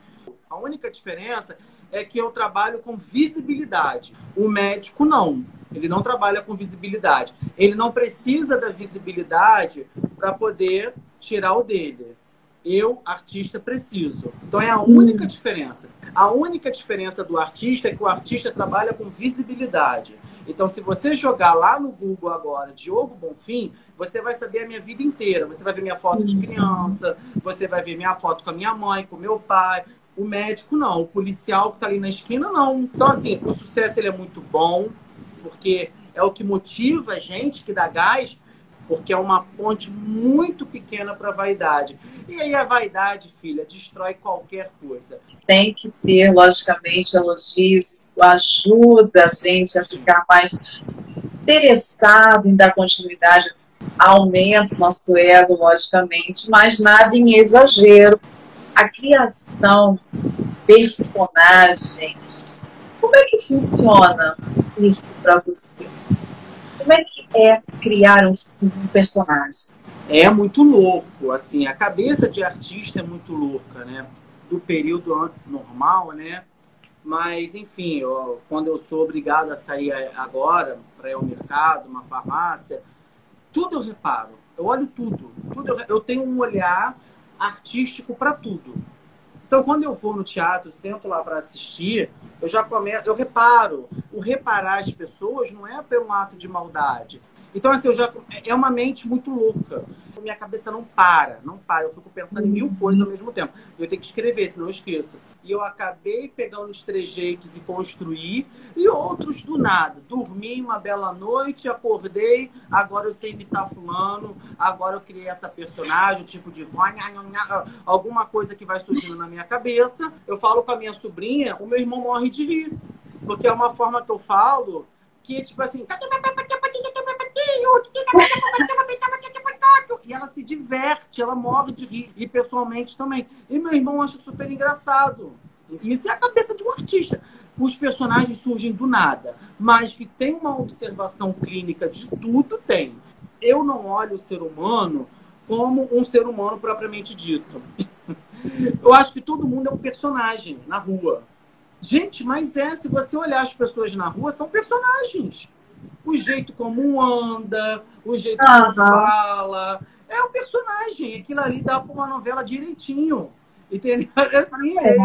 Speaker 2: A única diferença é que eu trabalho com visibilidade. O médico não. Ele não trabalha com visibilidade. Ele não precisa da visibilidade para poder tirar o dele eu, artista, preciso. Então é a única diferença. A única diferença do artista é que o artista trabalha com visibilidade. Então, se você jogar lá no Google agora, Diogo Bonfim, você vai saber a minha vida inteira. Você vai ver minha foto de criança, você vai ver minha foto com a minha mãe, com meu pai. O médico não, o policial que está ali na esquina não. Então, assim, o sucesso ele é muito bom, porque é o que motiva a gente, que dá gás, porque é uma ponte muito pequena para a vaidade. E aí a vaidade, filha, destrói qualquer coisa.
Speaker 1: Tem que ter, logicamente, elogios, isso ajuda a gente a ficar mais interessado em dar continuidade, aumenta o nosso ego, logicamente, mas nada em exagero. A criação, personagens, como é que funciona isso para você? Como é que é criar um, um personagem?
Speaker 2: É muito louco, assim, a cabeça de artista é muito louca, né? Do período normal, né? Mas, enfim, eu, quando eu sou obrigado a sair agora para ir ao mercado, uma farmácia, tudo eu reparo. Eu olho tudo. tudo eu, eu tenho um olhar artístico para tudo. Então, quando eu vou no teatro, sento lá para assistir, eu já começo, eu reparo. O reparar as pessoas não é pelo ato de maldade. Então, assim, eu já, é uma mente muito louca minha cabeça não para, não para. Eu fico pensando em mil coisas ao mesmo tempo. Eu tenho que escrever, senão eu esqueço. E eu acabei pegando os trejeitos e construir, e outros do nada. Dormi uma bela noite, acordei, agora eu sei imitar fulano, agora eu criei essa personagem, tipo de alguma coisa que vai surgindo na minha cabeça. Eu falo com a minha sobrinha, o meu irmão morre de rir. Porque é uma forma que eu falo que, tipo assim e ela se diverte, ela morre de rir. E pessoalmente também. E meu irmão acha super engraçado. Isso é a cabeça de um artista. Os personagens surgem do nada, mas que tem uma observação clínica de tudo, tem. Eu não olho o ser humano como um ser humano propriamente dito. Eu acho que todo mundo é um personagem na rua. Gente, mas é, se você olhar as pessoas na rua, são personagens o jeito como anda, o jeito uhum. como fala. É o personagem. Aquilo ali dá para uma novela direitinho. Entendeu? É assim, é,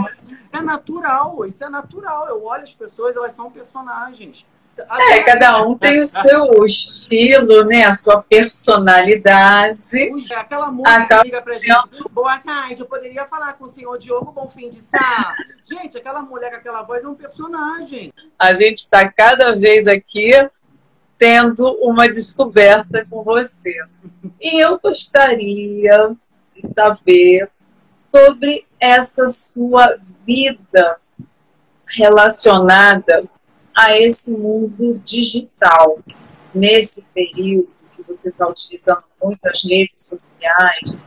Speaker 2: é natural. Isso é natural. Eu olho as pessoas, elas são personagens.
Speaker 1: É, cada um tem o seu estilo, né? A sua personalidade.
Speaker 2: Aquela música que liga pra gente. Boa tarde, eu poderia falar com o senhor Diogo Bonfim de Sá. gente, aquela mulher com aquela voz é um personagem.
Speaker 1: A gente está cada vez aqui tendo uma descoberta com você. E eu gostaria de saber sobre essa sua vida relacionada a esse mundo digital. Nesse período que você está utilizando muitas redes sociais,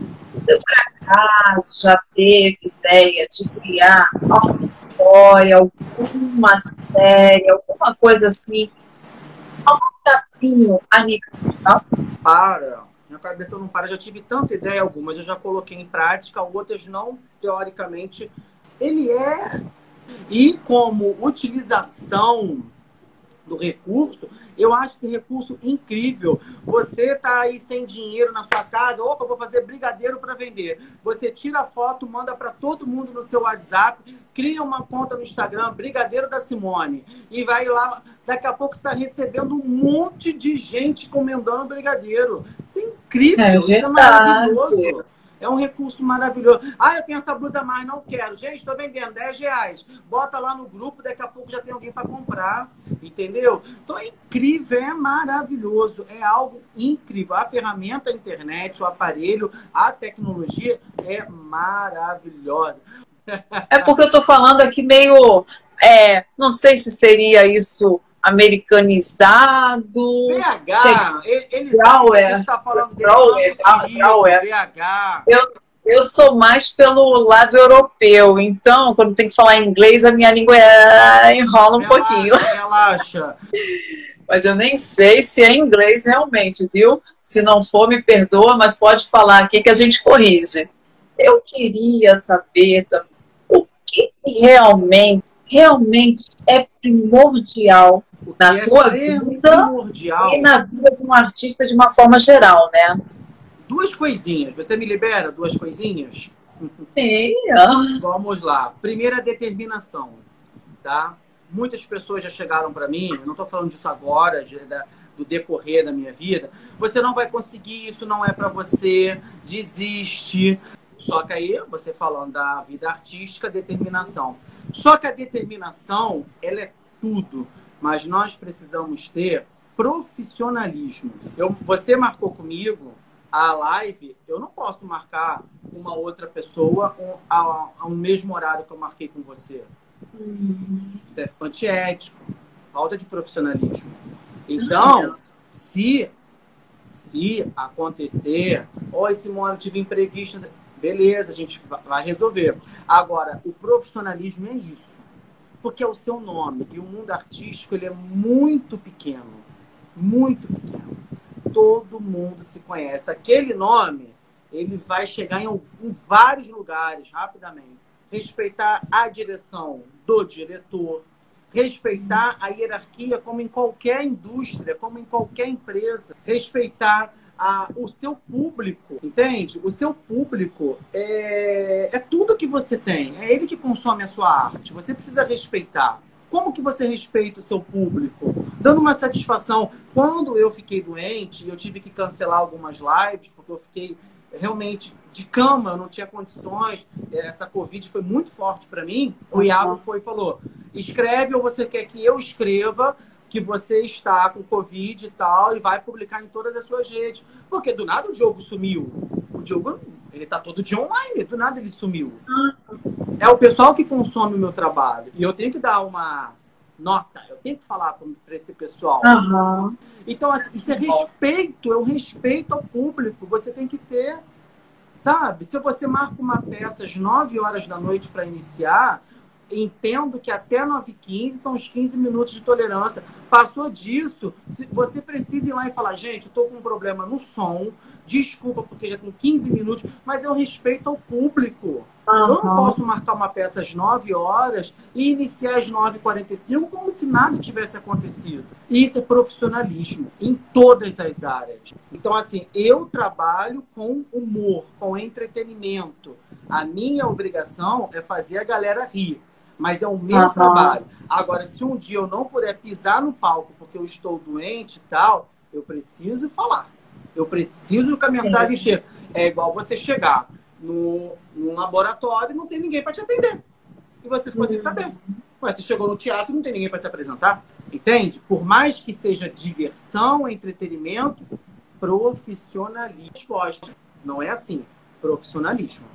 Speaker 1: por acaso já teve ideia de criar alguma história, alguma série, alguma coisa assim, desafio a nível digital?
Speaker 2: Para, minha cabeça não para. Já tive tanta ideia, algumas eu já coloquei em prática, outras não, teoricamente. Ele é. E como utilização do recurso, eu acho esse recurso incrível. Você tá aí sem dinheiro na sua casa, opa, vou fazer brigadeiro para vender. Você tira a foto, manda para todo mundo no seu WhatsApp, cria uma conta no Instagram, Brigadeiro da Simone, e vai lá. Daqui a pouco está recebendo um monte de gente comendando brigadeiro. Isso é incrível, é isso é maravilhoso. É um recurso maravilhoso. Ah, eu tenho essa blusa mais, não quero. Gente, estou vendendo 10 reais. Bota lá no grupo, daqui a pouco já tem alguém para comprar. Entendeu? Então é incrível, é maravilhoso. É algo incrível. A ferramenta, a internet, o aparelho, a tecnologia é maravilhosa.
Speaker 1: É porque eu estou falando aqui meio. É, não sei se seria isso americanizado.
Speaker 2: BH, ele
Speaker 1: está falando Brauer, Brauer. BH. Eu, eu sou mais pelo lado europeu, então quando tem que falar inglês a minha língua é, enrola um relaxa, pouquinho.
Speaker 2: Relaxa.
Speaker 1: mas eu nem sei se é inglês realmente, viu? Se não for, me perdoa, mas pode falar aqui que a gente corrige. Eu queria saber também o que realmente, realmente é primordial na tua é vida primordial. e na vida de um artista de uma forma geral, né?
Speaker 2: Duas coisinhas. Você me libera duas coisinhas?
Speaker 1: Sim.
Speaker 2: Vamos lá. Primeira determinação, tá? Muitas pessoas já chegaram para mim, não estou falando disso agora, da, do decorrer da minha vida. Você não vai conseguir, isso não é para você, desiste. Só que aí, você falando da vida artística, determinação. Só que a determinação, ela é tudo mas nós precisamos ter profissionalismo. Eu, você marcou comigo a live, eu não posso marcar uma outra pessoa ao, mesmo horário que eu marquei com você. Isso é antiético, falta de profissionalismo. Então, se se acontecer, oi Simone, tive imprevisto, beleza, a gente vai resolver. Agora, o profissionalismo é isso porque é o seu nome. E o mundo artístico ele é muito pequeno. Muito pequeno. Todo mundo se conhece. Aquele nome, ele vai chegar em, em vários lugares rapidamente. Respeitar a direção do diretor, respeitar a hierarquia como em qualquer indústria, como em qualquer empresa, respeitar a, o seu público, entende? O seu público é, é tudo que você tem, é ele que consome a sua arte. Você precisa respeitar. Como que você respeita o seu público? Dando uma satisfação. Quando eu fiquei doente, eu tive que cancelar algumas lives, porque eu fiquei realmente de cama, eu não tinha condições. Essa Covid foi muito forte para mim. O Iago foi e falou: escreve ou você quer que eu escreva que você está com Covid e tal, e vai publicar em todas as suas redes. Porque do nada o Diogo sumiu. O Diogo, ele tá todo dia online, do nada ele sumiu. É o pessoal que consome o meu trabalho. E eu tenho que dar uma nota, eu tenho que falar para esse pessoal.
Speaker 1: Uhum.
Speaker 2: Então, assim, isso é respeito, é um respeito ao público. Você tem que ter, sabe? Se você marca uma peça às 9 horas da noite para iniciar, entendo que até 9h15 são os 15 minutos de tolerância. Passou disso, você precisa ir lá e falar, gente, eu estou com um problema no som, desculpa porque já tem 15 minutos, mas eu respeito ao público. Uhum. Eu não posso marcar uma peça às 9 horas e iniciar às 9h45 como se nada tivesse acontecido. Isso é profissionalismo em todas as áreas. Então, assim, eu trabalho com humor, com entretenimento. A minha obrigação é fazer a galera rir mas é o meu uhum. trabalho. Agora, se um dia eu não puder pisar no palco porque eu estou doente e tal, eu preciso falar. Eu preciso que a mensagem chegue. É igual você chegar no, num laboratório e não tem ninguém para te atender. E você ficou sem saber. Ué, você chegou no teatro e não tem ninguém para se apresentar. Entende? Por mais que seja diversão, entretenimento, profissionalismo. Não é assim. Profissionalismo.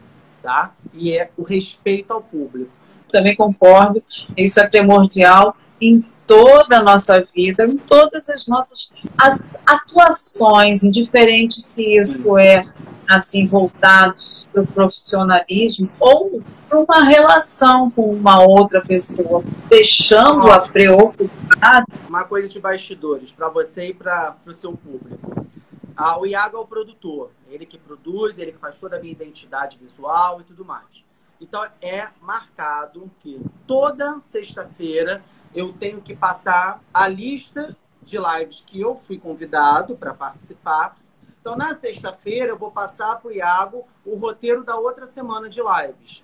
Speaker 2: Tá? E é o respeito ao público
Speaker 1: também concordo, isso é primordial em toda a nossa vida, em todas as nossas as atuações, indiferente se isso é assim voltado para o profissionalismo ou para uma relação com uma outra pessoa, deixando-a preocupada.
Speaker 2: Uma coisa de bastidores para você e para o seu público. Ah, o Iago é o produtor, ele que produz, ele que faz toda a minha identidade visual e tudo mais. Então é marcado que toda sexta-feira eu tenho que passar a lista de lives que eu fui convidado para participar. Então, na sexta-feira, eu vou passar para o Iago o roteiro da outra semana de lives.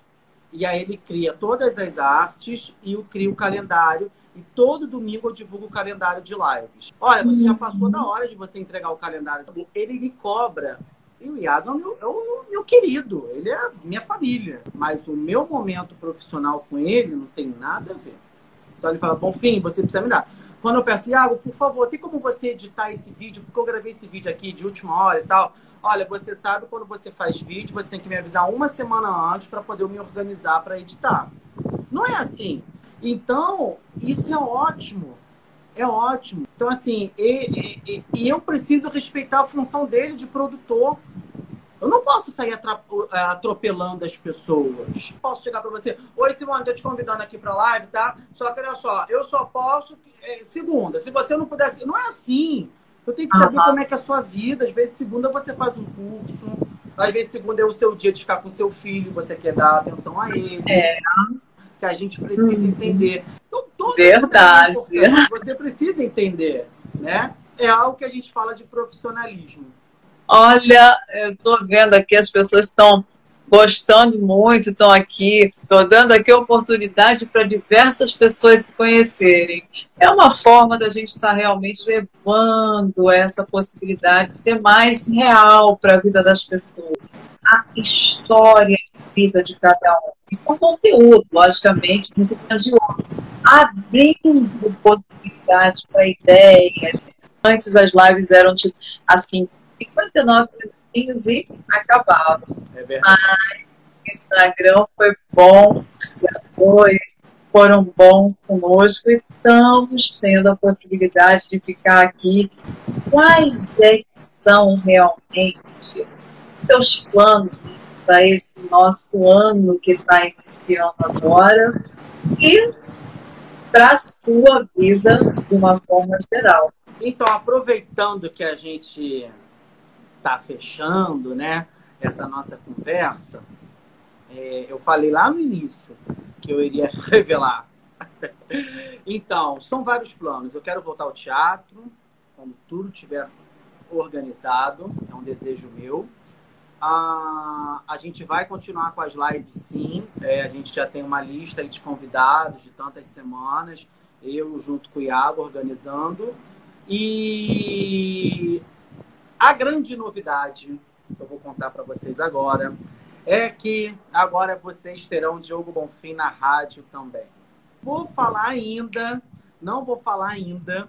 Speaker 2: E aí ele cria todas as artes e eu crio o calendário. E todo domingo eu divulgo o calendário de lives. Olha, você já passou da hora de você entregar o calendário. Ele me cobra. E o Iago é o meu, é o meu querido, ele é minha família. Mas o meu momento profissional com ele não tem nada a ver. Então ele fala, Bonfim, você precisa me dar. Quando eu peço, Iago, por favor, tem como você editar esse vídeo? Porque eu gravei esse vídeo aqui de última hora e tal. Olha, você sabe quando você faz vídeo, você tem que me avisar uma semana antes para poder me organizar para editar. Não é assim. Então, isso é ótimo. É ótimo. Então, assim, e, e, e eu preciso respeitar a função dele de produtor. Eu não posso sair é, atropelando as pessoas. Posso chegar para você, oi Simone, tô te convidando aqui para live, tá? Só que olha só, eu só posso é, segunda. Se você não pudesse, não é assim. Eu tenho que saber uhum. como é que é a sua vida. Às vezes segunda você faz um curso, às vezes segunda é o seu dia de ficar com seu filho, você quer dar atenção a ele.
Speaker 1: É.
Speaker 2: Que a gente precisa uhum. entender.
Speaker 1: Verdade.
Speaker 2: Você precisa entender, né? É algo que a gente fala de profissionalismo.
Speaker 1: Olha, eu estou vendo aqui, as pessoas estão gostando muito, estão aqui, estou dando aqui oportunidade para diversas pessoas se conhecerem. É uma forma da gente estar tá realmente levando essa possibilidade de ser mais real para a vida das pessoas. A história de vida de cada um. Isso é um conteúdo, logicamente, muito grandioso. Abrindo possibilidade para ideias. Antes as lives eram tipo, assim, 59 minutinhos e acabava. É Mas o Instagram foi bom, os criadores foram bons conosco e estamos tendo a possibilidade de ficar aqui. Quais é são realmente seus planos para esse nosso ano que está iniciando agora e para a sua vida de uma forma geral?
Speaker 2: Então, aproveitando que a gente está fechando, né, essa nossa conversa, é, eu falei lá no início que eu iria revelar. então, são vários planos. Eu quero voltar ao teatro quando tudo estiver organizado, é um desejo meu. Ah, a gente vai continuar com as lives, sim. É, a gente já tem uma lista de convidados de tantas semanas. Eu, junto com o Iago, organizando. E a grande novidade que eu vou contar para vocês agora é que agora vocês terão Diogo Bonfim na rádio também. Vou falar ainda, não vou falar ainda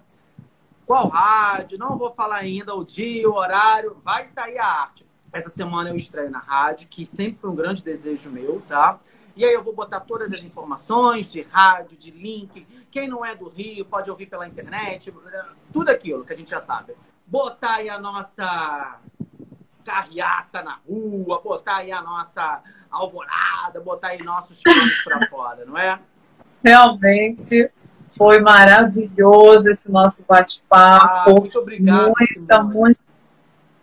Speaker 2: qual rádio, não vou falar ainda o dia, o horário, vai sair a arte. Essa semana eu estreio na rádio, que sempre foi um grande desejo meu, tá? E aí eu vou botar todas as informações de rádio, de link. Quem não é do Rio pode ouvir pela internet, tudo aquilo que a gente já sabe botar aí a nossa carreata na rua, botar aí a nossa alvorada, botar aí nossos filhos para fora, não é?
Speaker 1: Realmente foi maravilhoso esse nosso bate-papo.
Speaker 2: Ah, muito obrigado.
Speaker 1: Muita, muita,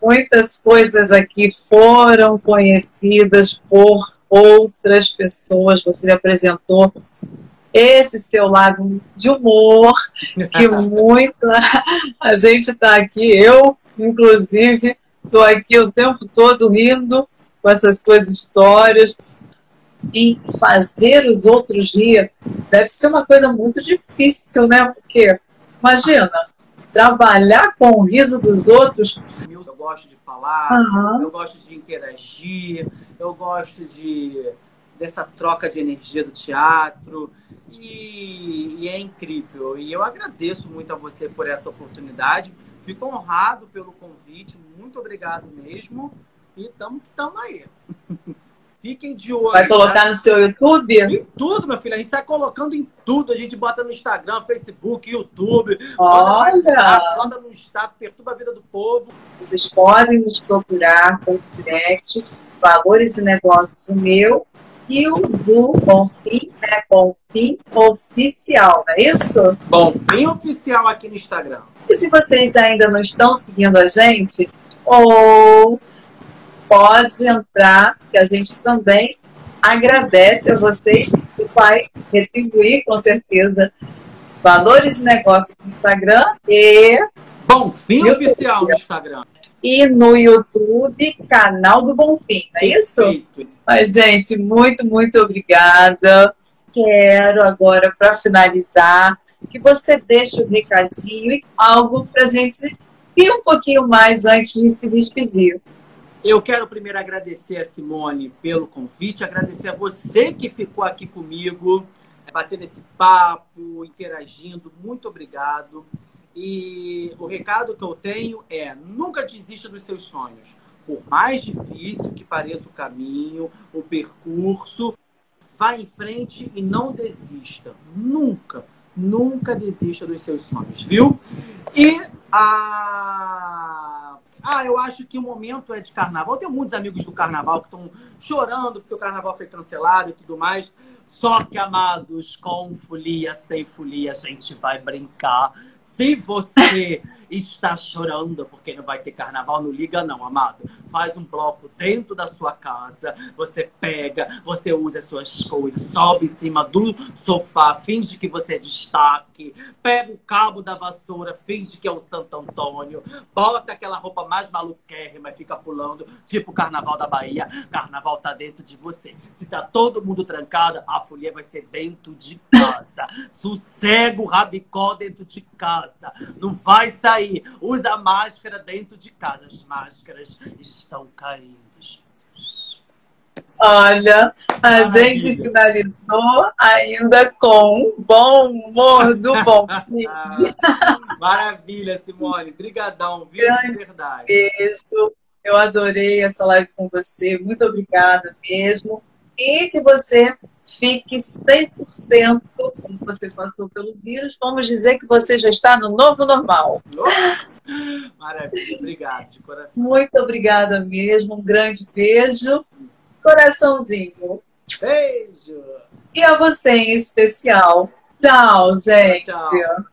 Speaker 1: muitas coisas aqui foram conhecidas por outras pessoas. Você apresentou esse seu lado de humor, que muito a gente está aqui, eu, inclusive, estou aqui o tempo todo rindo com essas coisas, histórias. E fazer os outros rir deve ser uma coisa muito difícil, né? Porque, imagina, trabalhar com o riso dos outros.
Speaker 2: Eu gosto de falar, uhum. eu gosto de interagir, eu gosto de dessa troca de energia do teatro. E, e, é incrível. E eu agradeço muito a você por essa oportunidade. Fico honrado pelo convite. Muito obrigado mesmo. E estamos aí. Fiquem de olho.
Speaker 1: Vai colocar tá? no seu YouTube?
Speaker 2: Em tudo, meu filho. A gente sai colocando em tudo. A gente bota no Instagram, Facebook, YouTube.
Speaker 1: Olha!
Speaker 2: Manda no Estado, perturba a vida do povo.
Speaker 1: Vocês podem nos procurar com direct, Valores e Negócios, o meu e o do Bonfim, né? Bonfim Oficial, não é isso?
Speaker 2: Bonfim Oficial aqui no Instagram.
Speaker 1: E se vocês ainda não estão seguindo a gente, ou pode entrar, que a gente também agradece a vocês e vai retribuir com certeza valores e negócios no Instagram e
Speaker 2: Bonfim Oficial no Instagram.
Speaker 1: E no YouTube, canal do Bonfim, não é isso? Perfeito. Mas, gente, muito, muito obrigada. Quero agora, para finalizar, que você deixe um recadinho e algo para a gente ir um pouquinho mais antes de se despedir.
Speaker 2: Eu quero primeiro agradecer a Simone pelo convite, agradecer a você que ficou aqui comigo, batendo esse papo, interagindo. Muito obrigado. E o recado que eu tenho é: nunca desista dos seus sonhos. Por mais difícil que pareça o caminho, o percurso, vá em frente e não desista. Nunca, nunca desista dos seus sonhos, viu? E a ah, eu acho que o momento é de carnaval. Eu tenho muitos amigos do carnaval que estão chorando porque o carnaval foi cancelado e tudo mais. Só que, amados, com folia, sem folia, a gente vai brincar. Se você está chorando porque não vai ter carnaval, não liga não, amado. Faz um bloco dentro da sua casa, você pega, você usa as suas coisas, sobe em cima do sofá, finge que você é destaque, pega o cabo da vassoura, finge que é o Santo Antônio, bota aquela roupa mais maluquérrima e fica pulando, tipo o Carnaval da Bahia. Carnaval tá dentro de você. Se tá todo mundo trancado, a folia vai ser dentro de casa. Sossega o rabicó dentro de casa. Não vai sair Usa máscara dentro de casa. As máscaras estão caindo, Jesus.
Speaker 1: Olha, a Maravilha. gente finalizou ainda com um bom humor do bom.
Speaker 2: Maravilha, Simone. Brigadão, viu? Grande verdade.
Speaker 1: Beijo. Eu adorei essa live com você. Muito obrigada mesmo. E que você fique 100% como você passou pelo vírus. Vamos dizer que você já está no novo normal.
Speaker 2: Maravilha, obrigado de coração.
Speaker 1: Muito obrigada mesmo, um grande beijo. Coraçãozinho.
Speaker 2: Beijo.
Speaker 1: E a você em especial. Tchau, gente. Tchau.